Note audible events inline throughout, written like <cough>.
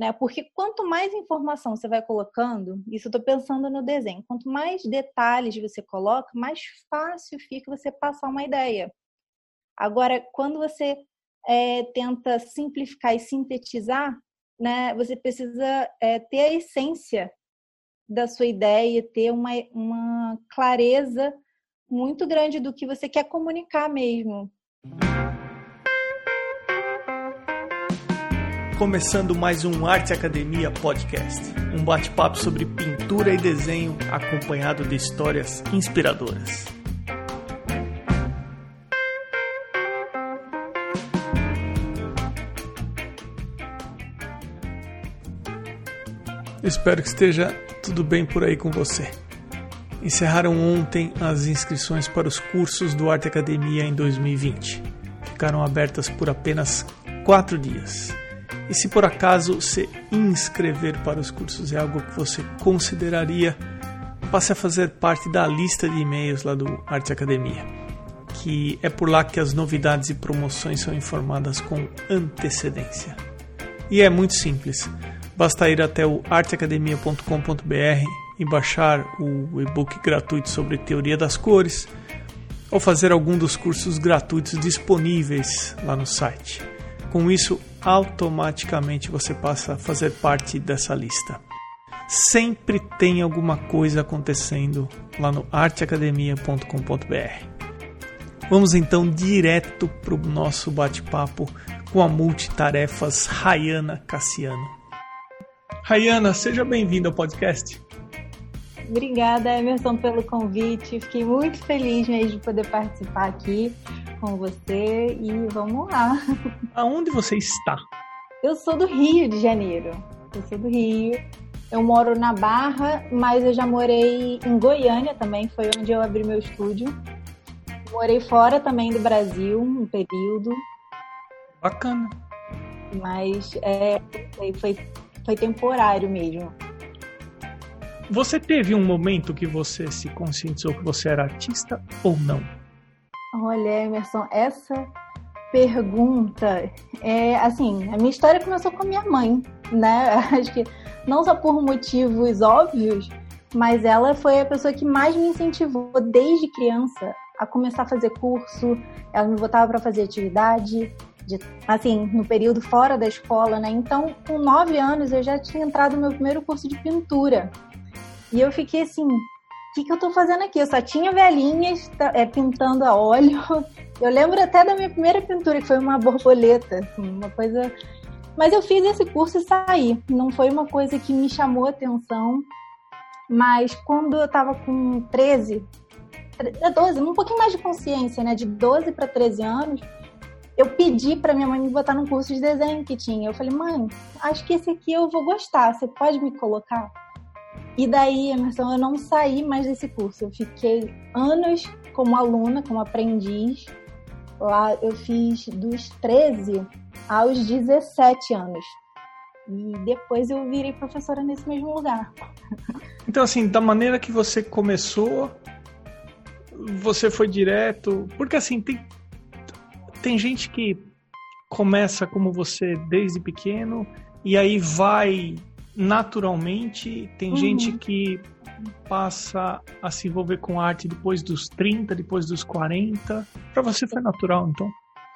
né? Porque quanto mais informação você vai colocando, isso eu estou pensando no desenho, quanto mais detalhes você coloca, mais fácil fica você passar uma ideia. Agora, quando você é, tenta simplificar e sintetizar, né, você precisa é, ter a essência da sua ideia, ter uma, uma clareza muito grande do que você quer comunicar mesmo. Começando mais um Arte Academia Podcast, um bate-papo sobre pintura e desenho acompanhado de histórias inspiradoras. Espero que esteja tudo bem por aí com você. Encerraram ontem as inscrições para os cursos do Arte Academia em 2020. Ficaram abertas por apenas quatro dias. E se por acaso se inscrever para os cursos é algo que você consideraria, passe a fazer parte da lista de e-mails lá do Arte Academia, que é por lá que as novidades e promoções são informadas com antecedência. E é muito simples, basta ir até o arteacademia.com.br e baixar o e-book gratuito sobre teoria das cores ou fazer algum dos cursos gratuitos disponíveis lá no site. Com isso, automaticamente você passa a fazer parte dessa lista. Sempre tem alguma coisa acontecendo lá no arteacademia.com.br. Vamos então direto para o nosso bate-papo com a multitarefas Rayana Cassiano. Rayana, seja bem-vinda ao podcast. Obrigada, Emerson, pelo convite. Fiquei muito feliz mesmo de poder participar aqui com você e vamos lá. <laughs> Aonde você está? Eu sou do Rio de Janeiro. Eu sou do Rio. Eu moro na Barra, mas eu já morei em Goiânia também, foi onde eu abri meu estúdio. Morei fora também do Brasil, um período. Bacana. Mas é, foi, foi, foi temporário mesmo. Você teve um momento que você se conscientizou que você era artista ou não? Olha, Emerson, essa pergunta é assim, a minha história começou com a minha mãe, né? <laughs> Acho que não só por motivos óbvios, mas ela foi a pessoa que mais me incentivou desde criança a começar a fazer curso. Ela me botava para fazer atividade, de, assim, no período fora da escola, né? Então, com nove anos, eu já tinha entrado no meu primeiro curso de pintura. E eu fiquei assim, o que, que eu tô fazendo aqui? Eu só tinha velhinhas tá, é, pintando a óleo. <laughs> Eu lembro até da minha primeira pintura, que foi uma borboleta, assim, uma coisa. Mas eu fiz esse curso e saí. Não foi uma coisa que me chamou atenção. Mas quando eu tava com 13, 12, um pouquinho mais de consciência, né? De 12 para 13 anos, eu pedi para minha mãe me botar num curso de desenho que tinha. Eu falei, mãe, acho que esse aqui eu vou gostar. Você pode me colocar? E daí, Emerson, eu não saí mais desse curso. Eu fiquei anos como aluna, como aprendiz. Lá eu fiz dos 13 aos 17 anos. E depois eu virei professora nesse mesmo lugar. Então, assim, da maneira que você começou, você foi direto. Porque, assim, tem, tem gente que começa como você desde pequeno e aí vai naturalmente. Tem uhum. gente que passa a se envolver com arte depois dos 30, depois dos 40. Para você foi natural, então?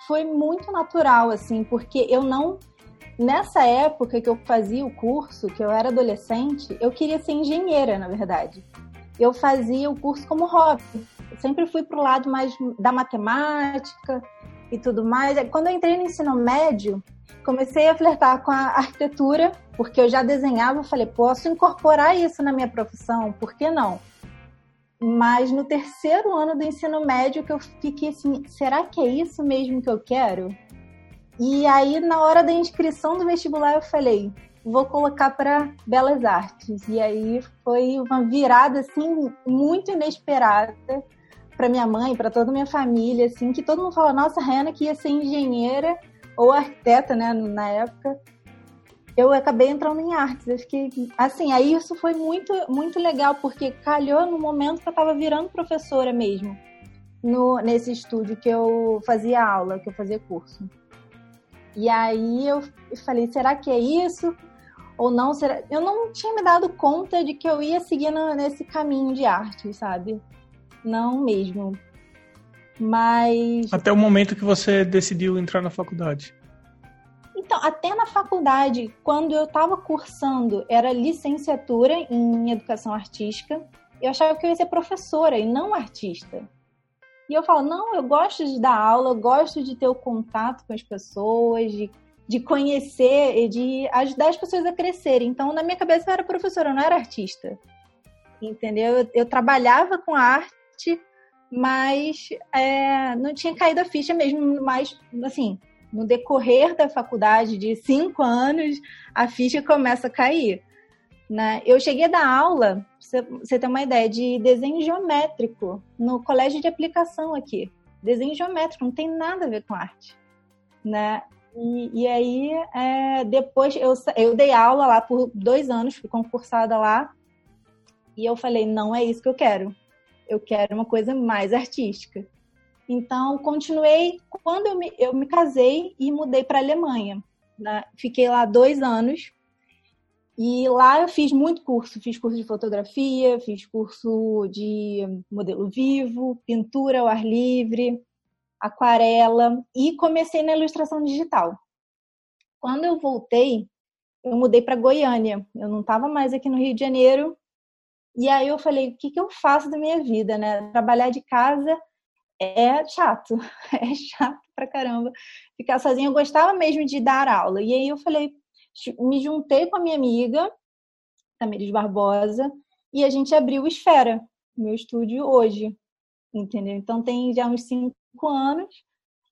Foi muito natural, assim, porque eu não. Nessa época que eu fazia o curso, que eu era adolescente, eu queria ser engenheira, na verdade. Eu fazia o curso como hobby. Eu sempre fui pro lado mais da matemática e tudo mais. Quando eu entrei no ensino médio, comecei a flertar com a arquitetura, porque eu já desenhava, falei, posso incorporar isso na minha profissão, por que não? Mas no terceiro ano do ensino médio que eu fiquei assim, será que é isso mesmo que eu quero? E aí na hora da inscrição do vestibular eu falei, vou colocar para Belas Artes. E aí foi uma virada assim muito inesperada para minha mãe, para toda a minha família, assim, que todo mundo falou, nossa, Rena que ia ser engenheira ou arquiteta, né, na época, eu acabei entrando em artes. Eu fiquei, assim, aí isso foi muito, muito legal, porque calhou no momento que eu estava virando professora mesmo, no, nesse estúdio que eu fazia aula, que eu fazia curso. E aí eu falei, será que é isso? ou não será. Eu não tinha me dado conta de que eu ia seguir nesse caminho de arte, sabe? Não mesmo. Mas. Até o momento que você decidiu entrar na faculdade. Então, até na faculdade, quando eu estava cursando, era licenciatura em educação artística, eu achava que eu ia ser professora e não artista. E eu falo, não, eu gosto de dar aula, eu gosto de ter o contato com as pessoas, de de conhecer e de ajudar as pessoas a crescerem. Então, na minha cabeça, eu era professora, eu não era artista. Entendeu? Eu, eu trabalhava com arte, mas é, não tinha caído a ficha mesmo. Mas, assim, no decorrer da faculdade de cinco anos, a ficha começa a cair. Né? Eu cheguei a dar aula, você ter uma ideia, de desenho geométrico no colégio de aplicação aqui. Desenho geométrico, não tem nada a ver com arte. Né? E, e aí, é, depois, eu, eu dei aula lá por dois anos, fui concursada lá. E eu falei, não é isso que eu quero. Eu quero uma coisa mais artística. Então, continuei. Quando eu me, eu me casei e mudei para a Alemanha. Né? Fiquei lá dois anos. E lá eu fiz muito curso. Fiz curso de fotografia, fiz curso de modelo vivo, pintura ao ar livre, aquarela e comecei na ilustração digital. Quando eu voltei, eu mudei para Goiânia. Eu não estava mais aqui no Rio de Janeiro. E aí eu falei, o que, que eu faço da minha vida, né? Trabalhar de casa é chato, <laughs> é chato pra caramba. Ficar sozinha, eu gostava mesmo de dar aula. E aí eu falei, me juntei com a minha amiga, Tamiris Barbosa, e a gente abriu o Esfera, meu estúdio hoje, entendeu? Então tem já uns cinco anos.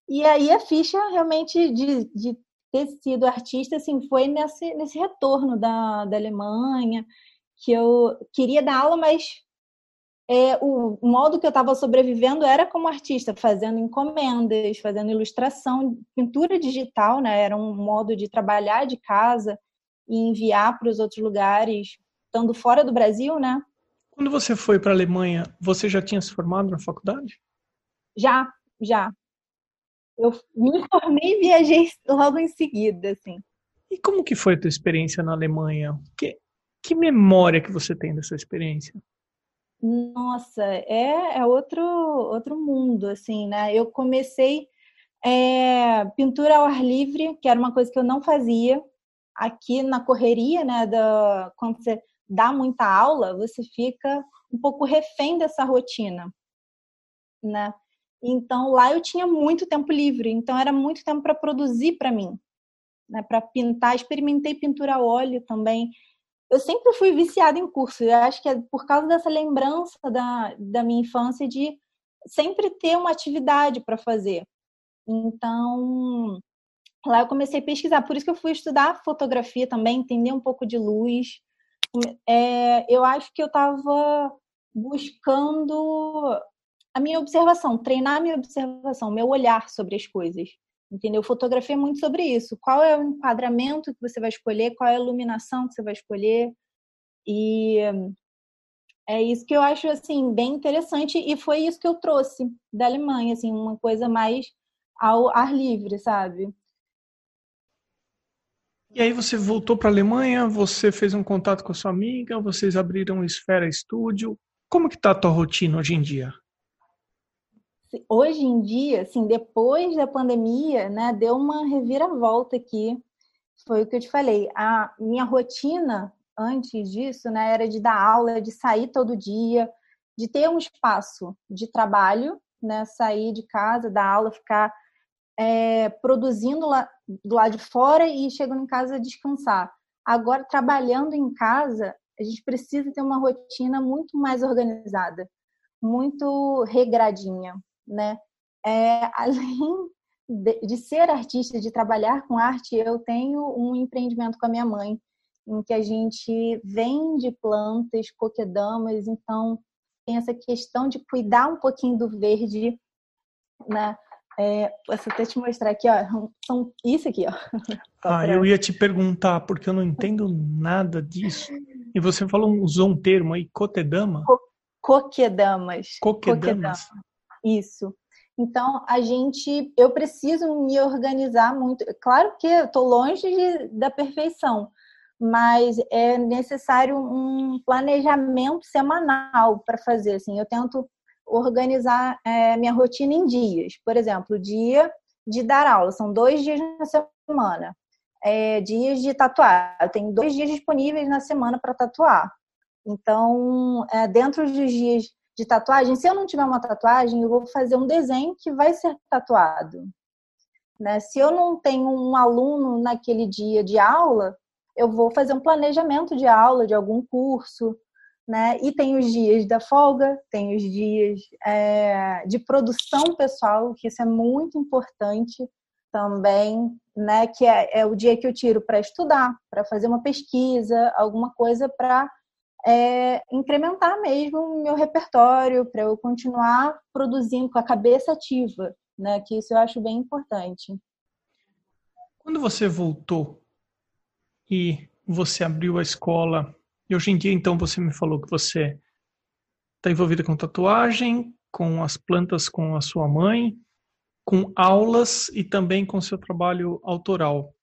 E aí a ficha realmente de, de ter sido artista assim, foi nesse, nesse retorno da, da Alemanha, que eu queria dar aula, mas é, o, modo que eu estava sobrevivendo era como artista, fazendo encomendas, fazendo ilustração, pintura digital, né? Era um modo de trabalhar de casa e enviar para os outros lugares, estando fora do Brasil, né? Quando você foi para a Alemanha, você já tinha se formado na faculdade? Já, já. Eu me formei e viajei logo em seguida, assim. E como que foi a tua experiência na Alemanha? Que, que memória que você tem dessa experiência? Nossa, é, é outro, outro mundo, assim, né? Eu comecei é, pintura ao ar livre, que era uma coisa que eu não fazia. Aqui na correria, né, da, quando você dá muita aula, você fica um pouco refém dessa rotina, né? Então lá eu tinha muito tempo livre, então era muito tempo para produzir para mim, né, para pintar. Experimentei pintura a óleo também. Eu sempre fui viciada em curso. Eu acho que é por causa dessa lembrança da, da minha infância de sempre ter uma atividade para fazer. Então, lá eu comecei a pesquisar. Por isso que eu fui estudar fotografia também, entender um pouco de luz. É, eu acho que eu estava buscando a minha observação, treinar a minha observação, meu olhar sobre as coisas. Entendeu? Fotografia é muito sobre isso. Qual é o enquadramento que você vai escolher, qual é a iluminação que você vai escolher. E é isso que eu acho assim bem interessante e foi isso que eu trouxe da Alemanha, assim, uma coisa mais ao ar livre, sabe? E aí você voltou para a Alemanha, você fez um contato com a sua amiga, vocês abriram Esfera Studio. Como que tá a tua rotina hoje em dia? Hoje em dia, assim, depois da pandemia, né, deu uma reviravolta aqui. Foi o que eu te falei. A minha rotina antes disso, né, era de dar aula, de sair todo dia, de ter um espaço de trabalho, né, sair de casa, dar aula, ficar é, produzindo lá, do lado de fora e chegando em casa descansar. Agora, trabalhando em casa, a gente precisa ter uma rotina muito mais organizada, muito regradinha né? É, <laughs> além de, de, ser artista, de trabalhar com arte, eu tenho um empreendimento com a minha mãe, em que a gente vende plantas, coquedamas, então tem essa questão de cuidar um pouquinho do verde, né? É, posso até te mostrar aqui, ó, são isso aqui, ó. <laughs> Ah, eu ia te perguntar, porque eu não entendo nada disso. E você falou, usou um termo aí, cotedama? Co coquedamas. Coquedamas. Coquedamas. Isso. Então, a gente, eu preciso me organizar muito. Claro que eu estou longe de, da perfeição, mas é necessário um planejamento semanal para fazer. Assim, eu tento organizar é, minha rotina em dias. Por exemplo, dia de dar aula, são dois dias na semana. É, dias de tatuar, eu tenho dois dias disponíveis na semana para tatuar. Então, é, dentro dos dias de tatuagem, se eu não tiver uma tatuagem, eu vou fazer um desenho que vai ser tatuado. Né? Se eu não tenho um aluno naquele dia de aula, eu vou fazer um planejamento de aula de algum curso, né? E tem os dias da folga, tem os dias é, de produção pessoal, que isso é muito importante também, né? Que é, é o dia que eu tiro para estudar, para fazer uma pesquisa, alguma coisa para é, incrementar mesmo o meu repertório, para eu continuar produzindo com a cabeça ativa, né? Que isso eu acho bem importante. Quando você voltou e você abriu a escola, e hoje em dia então você me falou que você está envolvida com tatuagem, com as plantas com a sua mãe, com aulas e também com seu trabalho autoral.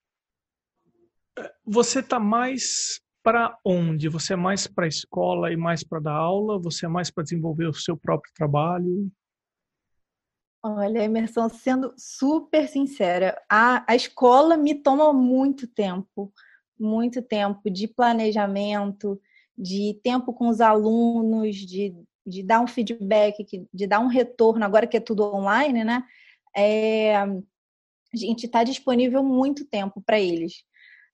Você está mais para onde? Você é mais para a escola e mais para dar aula? Você é mais para desenvolver o seu próprio trabalho? Olha, Emerson, sendo super sincera, a, a escola me toma muito tempo, muito tempo de planejamento, de tempo com os alunos, de, de dar um feedback, de dar um retorno, agora que é tudo online, né? É, a gente está disponível muito tempo para eles.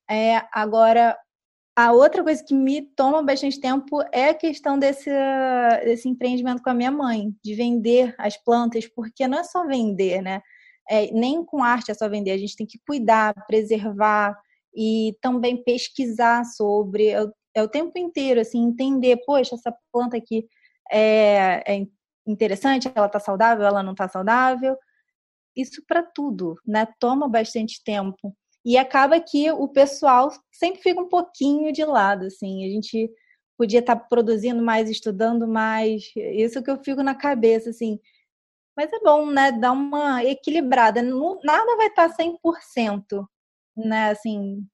É, agora, a outra coisa que me toma bastante tempo é a questão desse, desse empreendimento com a minha mãe, de vender as plantas, porque não é só vender, né? É, nem com arte é só vender, a gente tem que cuidar, preservar e também pesquisar sobre. É, é o tempo inteiro, assim, entender, poxa, essa planta aqui é, é interessante, ela tá saudável, ela não tá saudável. Isso para tudo, né? Toma bastante tempo. E acaba que o pessoal sempre fica um pouquinho de lado, assim. A gente podia estar tá produzindo mais, estudando mais. Isso que eu fico na cabeça, assim. Mas é bom, né? Dar uma equilibrada. nada vai estar tá 100%, né? Assim.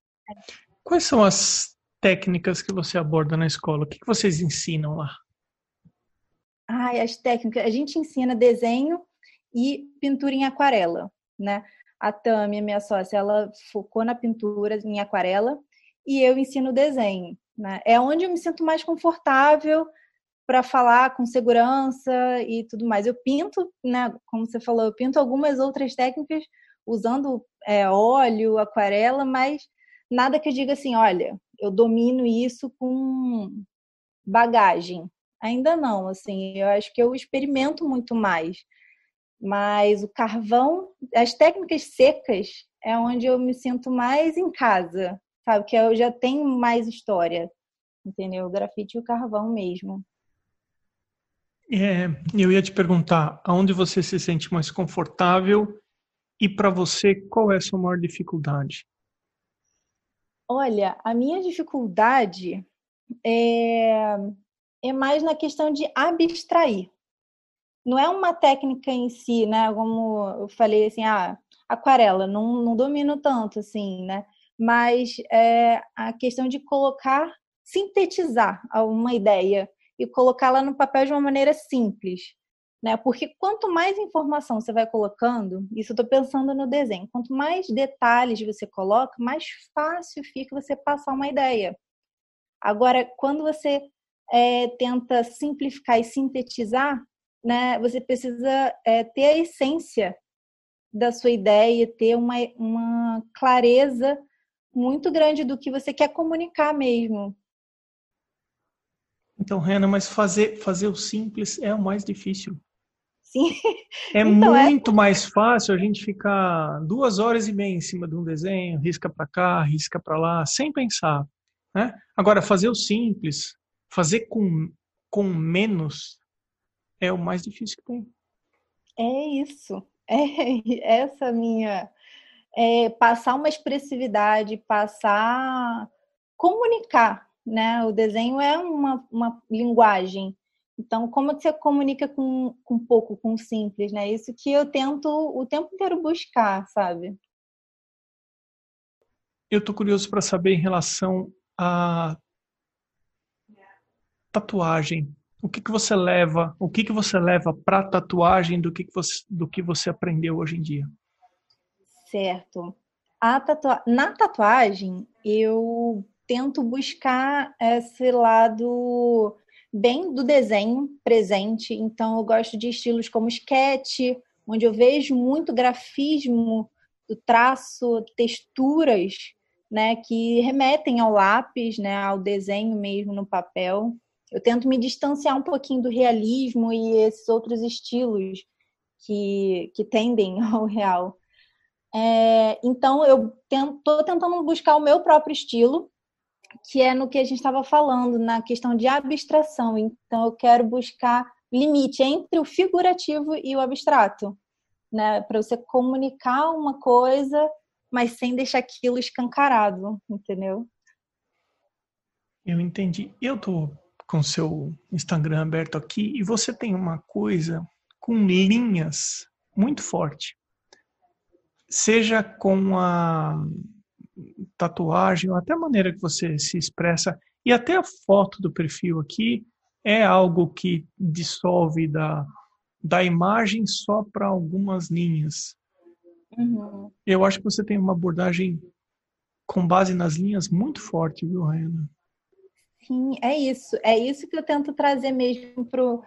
Quais são as técnicas que você aborda na escola? O que vocês ensinam lá? Ai, as técnicas. A gente ensina desenho e pintura em aquarela, né? A Tami, minha sócia, ela focou na pintura em aquarela e eu ensino desenho. Né? É onde eu me sinto mais confortável para falar com segurança e tudo mais. Eu pinto, né, como você falou, eu pinto algumas outras técnicas usando é, óleo, aquarela, mas nada que eu diga assim, olha, eu domino isso com bagagem. Ainda não, assim, eu acho que eu experimento muito mais. Mas o carvão, as técnicas secas é onde eu me sinto mais em casa, sabe? Que eu já tenho mais história, entendeu? O grafite e o carvão mesmo. É, eu ia te perguntar, aonde você se sente mais confortável e para você qual é a sua maior dificuldade? Olha, a minha dificuldade é, é mais na questão de abstrair, não é uma técnica em si, né? Como eu falei assim, ah, aquarela, não, não domino tanto assim, né? Mas é a questão de colocar, sintetizar uma ideia e colocá-la no papel de uma maneira simples, né? Porque quanto mais informação você vai colocando, isso eu estou pensando no desenho, quanto mais detalhes você coloca, mais fácil fica você passar uma ideia. Agora, quando você é, tenta simplificar e sintetizar, né, você precisa é, ter a essência da sua ideia, ter uma, uma clareza muito grande do que você quer comunicar mesmo. Então, Rena, mas fazer, fazer o simples é o mais difícil. Sim. É <laughs> então, é muito é... mais fácil a gente ficar duas horas e meia em cima de um desenho, risca para cá, risca para lá, sem pensar. Né? Agora, fazer o simples, fazer com, com menos, é o mais difícil que tem. É isso. <laughs> É essa minha. É passar uma expressividade, passar. comunicar, né? O desenho é uma, uma linguagem. Então, como você comunica com, com pouco, com simples, né? Isso que eu tento o tempo inteiro buscar, sabe? Eu tô curioso para saber em relação a tatuagem? O que, que você leva? O que, que você leva para tatuagem do que, que você do que você aprendeu hoje em dia? Certo. Tatua... Na tatuagem, eu tento buscar esse lado bem do desenho presente. Então, eu gosto de estilos como sketch, onde eu vejo muito grafismo do traço, texturas, né, que remetem ao lápis, né, ao desenho mesmo no papel. Eu tento me distanciar um pouquinho do realismo e esses outros estilos que, que tendem <laughs> ao real. É, então, eu estou tentando buscar o meu próprio estilo, que é no que a gente estava falando, na questão de abstração. Então, eu quero buscar limite entre o figurativo e o abstrato, né? Para você comunicar uma coisa, mas sem deixar aquilo escancarado, entendeu? Eu entendi. Eu tô com seu Instagram aberto aqui e você tem uma coisa com linhas muito forte. Seja com a tatuagem, ou até a maneira que você se expressa, e até a foto do perfil aqui é algo que dissolve da, da imagem só para algumas linhas. Uhum. Eu acho que você tem uma abordagem com base nas linhas muito forte, viu, Raina? Sim, é isso. É isso que eu tento trazer mesmo pro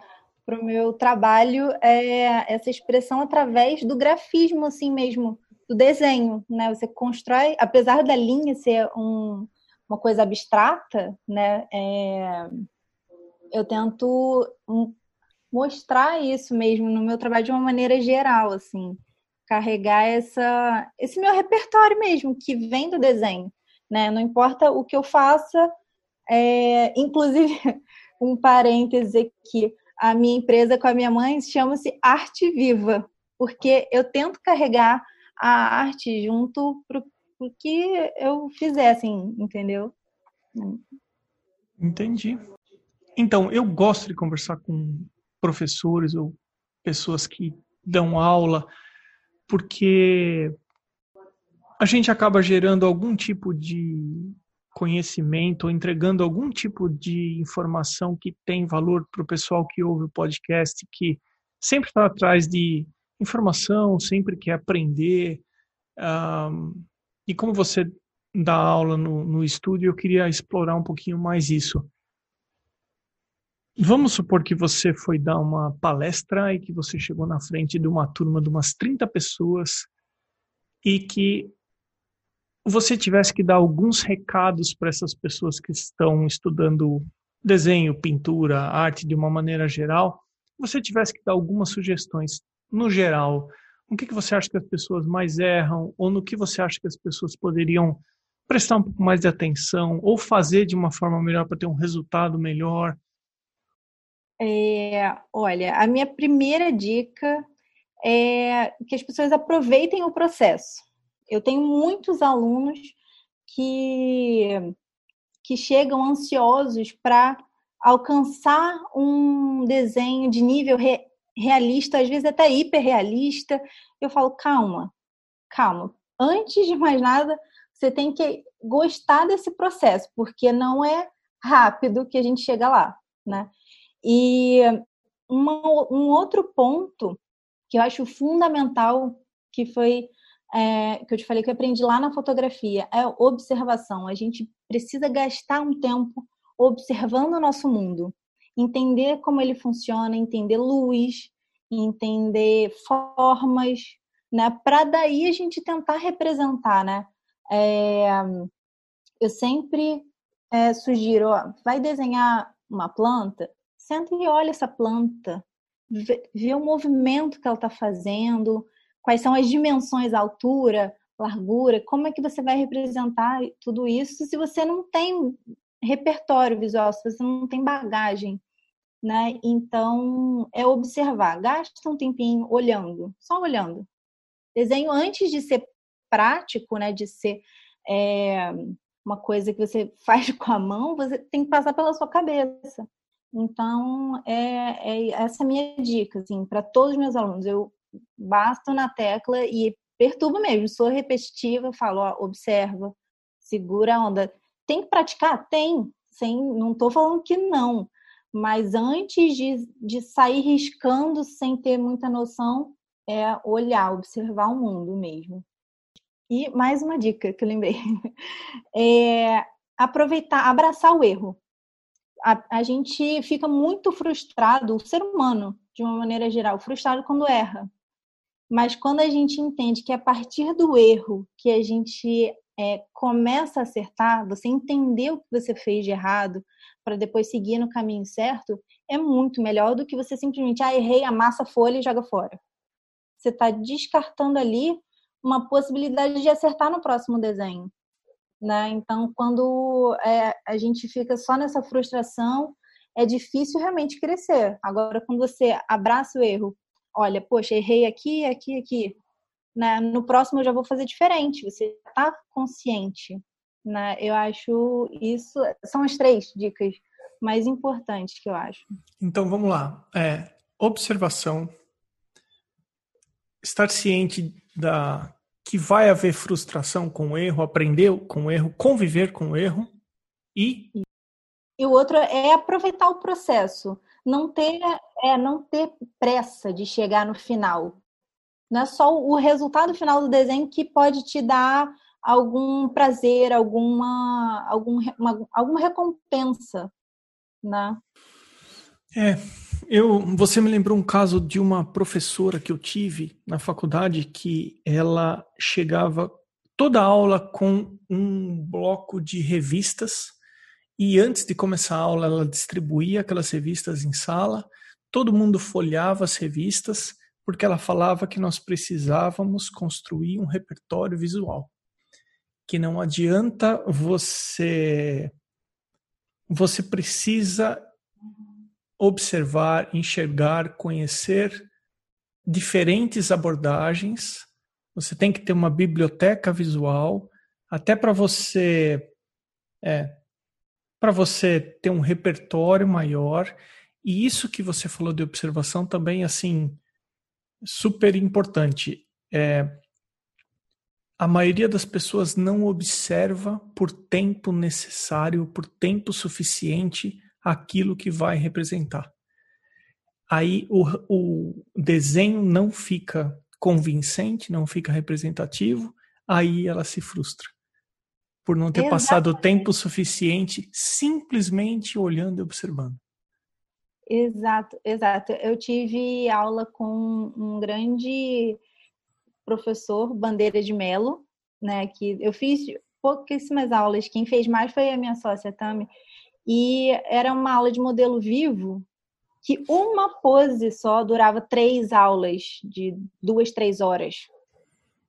pro meu trabalho é essa expressão através do grafismo assim mesmo do desenho, né? Você constrói, apesar da linha ser um, uma coisa abstrata, né? É, eu tento mostrar isso mesmo no meu trabalho de uma maneira geral, assim, carregar essa, esse meu repertório mesmo que vem do desenho, né? Não importa o que eu faça, é, inclusive <laughs> um parêntese aqui, a minha empresa com a minha mãe chama-se Arte Viva, porque eu tento carregar a arte junto pro, pro que eu fizer, assim, entendeu? Entendi. Então, eu gosto de conversar com professores ou pessoas que dão aula, porque a gente acaba gerando algum tipo de conhecimento ou entregando algum tipo de informação que tem valor para o pessoal que ouve o podcast, que sempre está atrás de informação, sempre quer aprender. Um, e como você dá aula no, no estúdio, eu queria explorar um pouquinho mais isso. Vamos supor que você foi dar uma palestra e que você chegou na frente de uma turma de umas 30 pessoas e que você tivesse que dar alguns recados para essas pessoas que estão estudando desenho, pintura, arte de uma maneira geral, você tivesse que dar algumas sugestões no geral, o que, que você acha que as pessoas mais erram ou no que você acha que as pessoas poderiam prestar um pouco mais de atenção ou fazer de uma forma melhor para ter um resultado melhor? É, olha, a minha primeira dica é que as pessoas aproveitem o processo. Eu tenho muitos alunos que, que chegam ansiosos para alcançar um desenho de nível re, realista, às vezes até hiperrealista. Eu falo, calma, calma. Antes de mais nada, você tem que gostar desse processo, porque não é rápido que a gente chega lá, né? E uma, um outro ponto que eu acho fundamental, que foi é, que eu te falei que eu aprendi lá na fotografia, é observação. A gente precisa gastar um tempo observando o nosso mundo entender como ele funciona, entender luz, entender formas, né? Para daí a gente tentar representar, né? É, eu sempre é, sugiro, ó, vai desenhar uma planta, senta e olha essa planta, vê, vê o movimento que ela está fazendo, quais são as dimensões, altura, largura, como é que você vai representar tudo isso se você não tem repertório visual, se você não tem bagagem né? Então, é observar, gasta um tempinho olhando, só olhando. Desenho antes de ser prático, né, de ser é, uma coisa que você <laughs> faz com a mão, você tem que passar pela sua cabeça. Então, é, é essa a minha dica, assim, para todos os meus alunos. Eu basto na tecla e perturbo mesmo, sou repetitiva, falo, ó, observa, segura a onda. tem que praticar? Tem. Sem, não estou falando que não. Mas antes de, de sair riscando sem ter muita noção, é olhar, observar o mundo mesmo. E mais uma dica que eu lembrei: <laughs> é aproveitar, abraçar o erro. A, a gente fica muito frustrado, o ser humano, de uma maneira geral, frustrado quando erra. Mas quando a gente entende que é a partir do erro que a gente é, começa a acertar, você entender o que você fez de errado, para depois seguir no caminho certo, é muito melhor do que você simplesmente, ah, errei, amassa a folha e joga fora. Você está descartando ali uma possibilidade de acertar no próximo desenho. Né? Então, quando é, a gente fica só nessa frustração, é difícil realmente crescer. Agora, quando você abraça o erro, olha, poxa, errei aqui, aqui, aqui, né? no próximo eu já vou fazer diferente. Você está consciente. Né? Eu acho isso são as três dicas mais importantes que eu acho. Então, vamos lá. É, observação, estar ciente da que vai haver frustração com o erro, aprender com o erro, conviver com o erro e e o outro é aproveitar o processo, não ter é não ter pressa de chegar no final. Não é só o resultado final do desenho que pode te dar algum prazer, alguma algum, uma, alguma recompensa, né? É, eu, você me lembrou um caso de uma professora que eu tive na faculdade que ela chegava toda aula com um bloco de revistas e antes de começar a aula ela distribuía aquelas revistas em sala, todo mundo folhava as revistas porque ela falava que nós precisávamos construir um repertório visual. Que não adianta você você precisa observar, enxergar, conhecer diferentes abordagens. Você tem que ter uma biblioteca visual, até para você é, para você ter um repertório maior. E isso que você falou de observação também assim super importante. É, a maioria das pessoas não observa por tempo necessário, por tempo suficiente aquilo que vai representar. Aí o, o desenho não fica convincente, não fica representativo, aí ela se frustra por não ter Exatamente. passado tempo suficiente simplesmente olhando e observando. Exato, exato. Eu tive aula com um grande professor, Bandeira de Melo, né? Que eu fiz pouquíssimas aulas. Quem fez mais foi a minha sócia Tami. E era uma aula de modelo vivo que uma pose só durava três aulas de duas, três horas.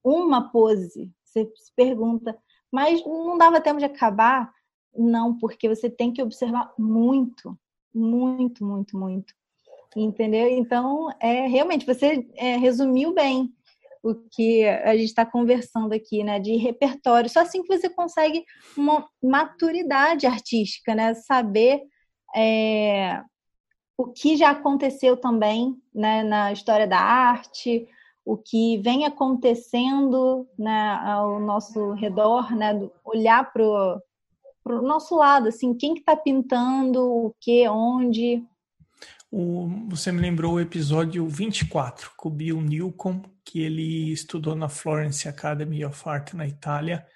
Uma pose. Você se pergunta, mas não dava tempo de acabar? Não, porque você tem que observar muito, muito, muito, muito. Entendeu? Então, é realmente, você é, resumiu bem o que a gente está conversando aqui, né? De repertório. Só assim que você consegue uma maturidade artística, né? Saber é, o que já aconteceu também né, na história da arte, o que vem acontecendo né, ao nosso redor, né? Olhar para o nosso lado, assim, quem que está pintando, o que, onde. O, você me lembrou o episódio 24, com o Bill Newcomb, que ele estudou na Florence Academy of Art na Itália.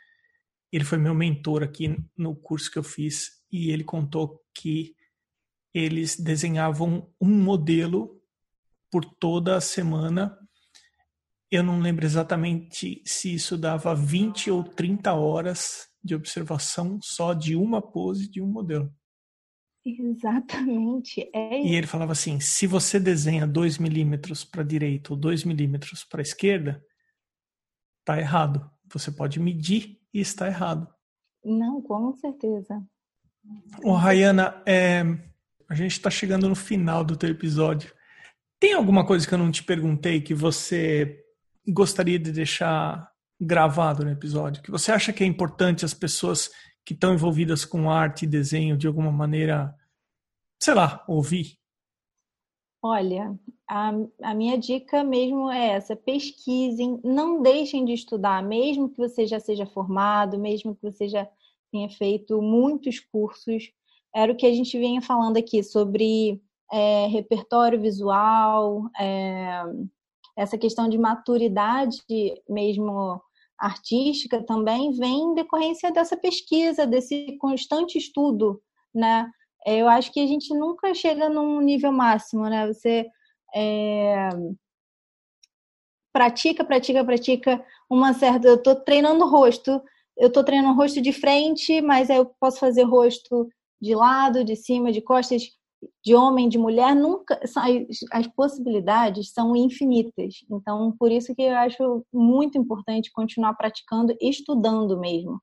Ele foi meu mentor aqui no curso que eu fiz e ele contou que eles desenhavam um modelo por toda a semana. Eu não lembro exatamente se isso dava 20 ou 30 horas de observação só de uma pose de um modelo. Exatamente. É e ele falava assim: se você desenha 2 milímetros para a direita ou 2 milímetros para a esquerda, tá errado. Você pode medir e está errado. Não, com certeza. Ô, Rayana, é, a gente está chegando no final do teu episódio. Tem alguma coisa que eu não te perguntei que você gostaria de deixar gravado no episódio? Que você acha que é importante as pessoas que estão envolvidas com arte e desenho de alguma maneira, sei lá, ouvir? Olha, a, a minha dica mesmo é essa: pesquisem, não deixem de estudar, mesmo que você já seja formado, mesmo que você já tenha feito muitos cursos. Era o que a gente vinha falando aqui sobre é, repertório visual, é, essa questão de maturidade mesmo artística também vem em decorrência dessa pesquisa, desse constante estudo, né? Eu acho que a gente nunca chega num nível máximo, né? Você é, pratica, pratica, pratica uma certa. Eu estou treinando rosto, eu estou treinando rosto de frente, mas aí eu posso fazer rosto de lado, de cima, de costas de homem, de mulher, nunca as possibilidades são infinitas. Então, por isso que eu acho muito importante continuar praticando, estudando mesmo.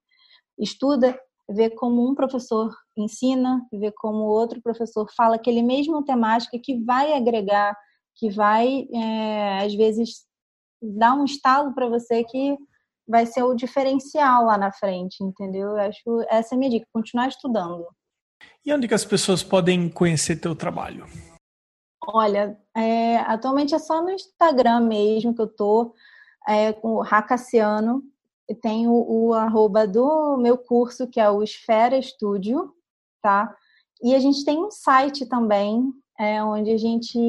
Estuda, vê como um professor ensina, vê como outro professor fala aquele mesmo temática que vai agregar, que vai é, às vezes dar um estalo para você que vai ser o diferencial lá na frente, entendeu? Eu acho essa é a minha dica, continuar estudando. E onde que as pessoas podem conhecer teu trabalho? Olha, é, atualmente é só no Instagram mesmo que eu tô é, com o Racassiano. E tenho o, o arroba do meu curso, que é o Esfera Estúdio, tá? E a gente tem um site também, é, onde a gente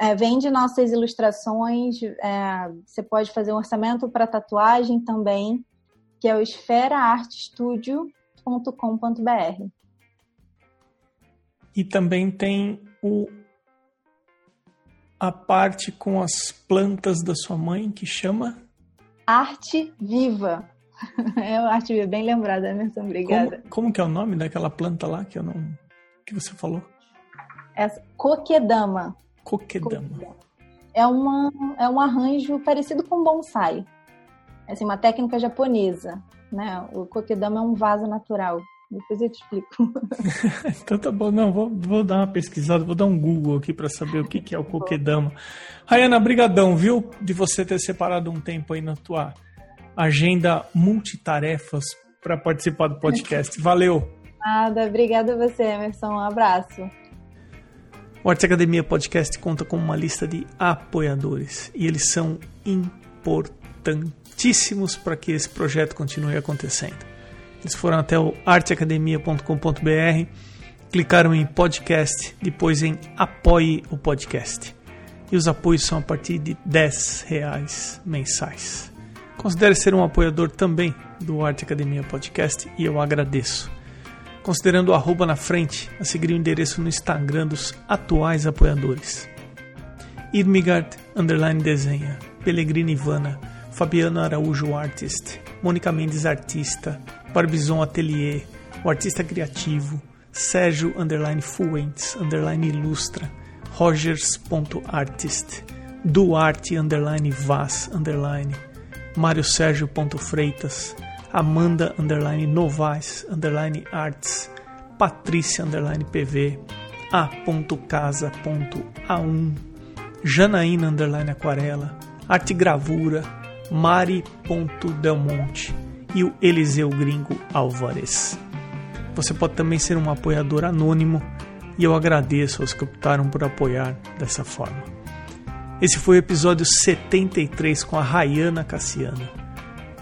é, vende nossas ilustrações. É, você pode fazer um orçamento para tatuagem também, que é o esferaartstudio.com.br. E também tem o a parte com as plantas da sua mãe que chama Arte Viva. <laughs> É uma arte viva, bem lembrada, Emerson, obrigada. Como, como, que é o nome daquela planta lá que eu não que você falou? É coquedama. Coquedama. É uma é um arranjo parecido com bonsai. É assim, uma técnica japonesa, né? O coquedama é um vaso natural. Depois eu te explico. <laughs> então tá bom, não, vou, vou dar uma pesquisada, vou dar um Google aqui para saber o que, que é o Coquedama. Rayana, brigadão, viu, de você ter separado um tempo aí na tua agenda multitarefas para participar do podcast. Valeu! Nada, obrigada a você, Emerson, um abraço. O Arte Academia Podcast conta com uma lista de apoiadores e eles são para que esse projeto continue acontecendo. Eles foram até o arteacademia.com.br, clicaram em podcast, depois em apoie o podcast. E os apoios são a partir de 10 reais mensais. Considere ser um apoiador também do Arte Academia Podcast e eu agradeço. Considerando o arroba na frente, a seguir o endereço no Instagram dos atuais apoiadores. Irmigard, underline desenha, Pellegrini Ivana, Fabiano Araújo Artist, Mônica Mendes Artista, Barbizon Atelier, o artista criativo, Sérgio underline Fuentes, underline Ilustra, Rogers.artist, Duarte underline Vaz underline, Mário Sérgio Freitas, Amanda underline Novaes underline Arts, Patrícia underline PV, A.casa.a1, Janaína underline Aquarela, Arte Gravura, Mari.delmonte e o Eliseu Gringo Álvares. Você pode também ser um apoiador anônimo e eu agradeço aos que optaram por apoiar dessa forma. Esse foi o episódio 73 com a Rayana Cassiano.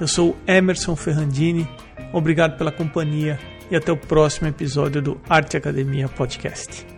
Eu sou Emerson Ferrandini, obrigado pela companhia e até o próximo episódio do Arte Academia Podcast.